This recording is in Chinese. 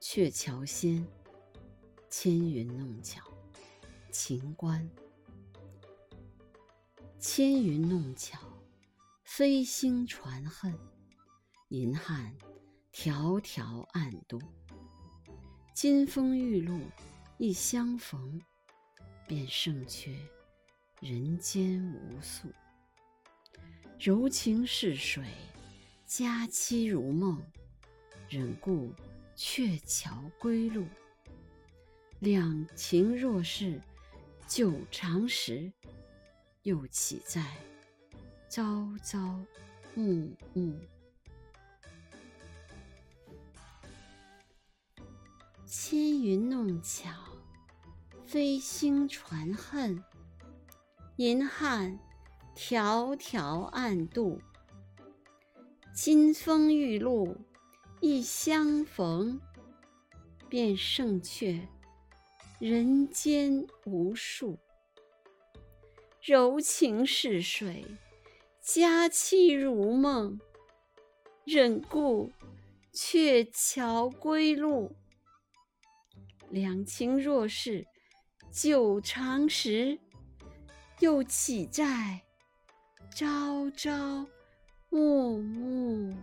鹊桥仙，纤云弄巧，秦观。纤云弄巧，飞星传恨，银汉迢迢暗度。金风玉露一相逢，便胜却人间无数。柔情似水，佳期如梦，忍顾鹊桥归路。两情若是久长时，又岂在朝朝暮暮？纤云弄巧，飞星传恨，银汉。迢迢暗度，金风玉露一相逢，便胜却人间无数。柔情似水，佳期如梦，忍顾鹊桥归路。两情若是久长时，又岂在？朝朝暮暮。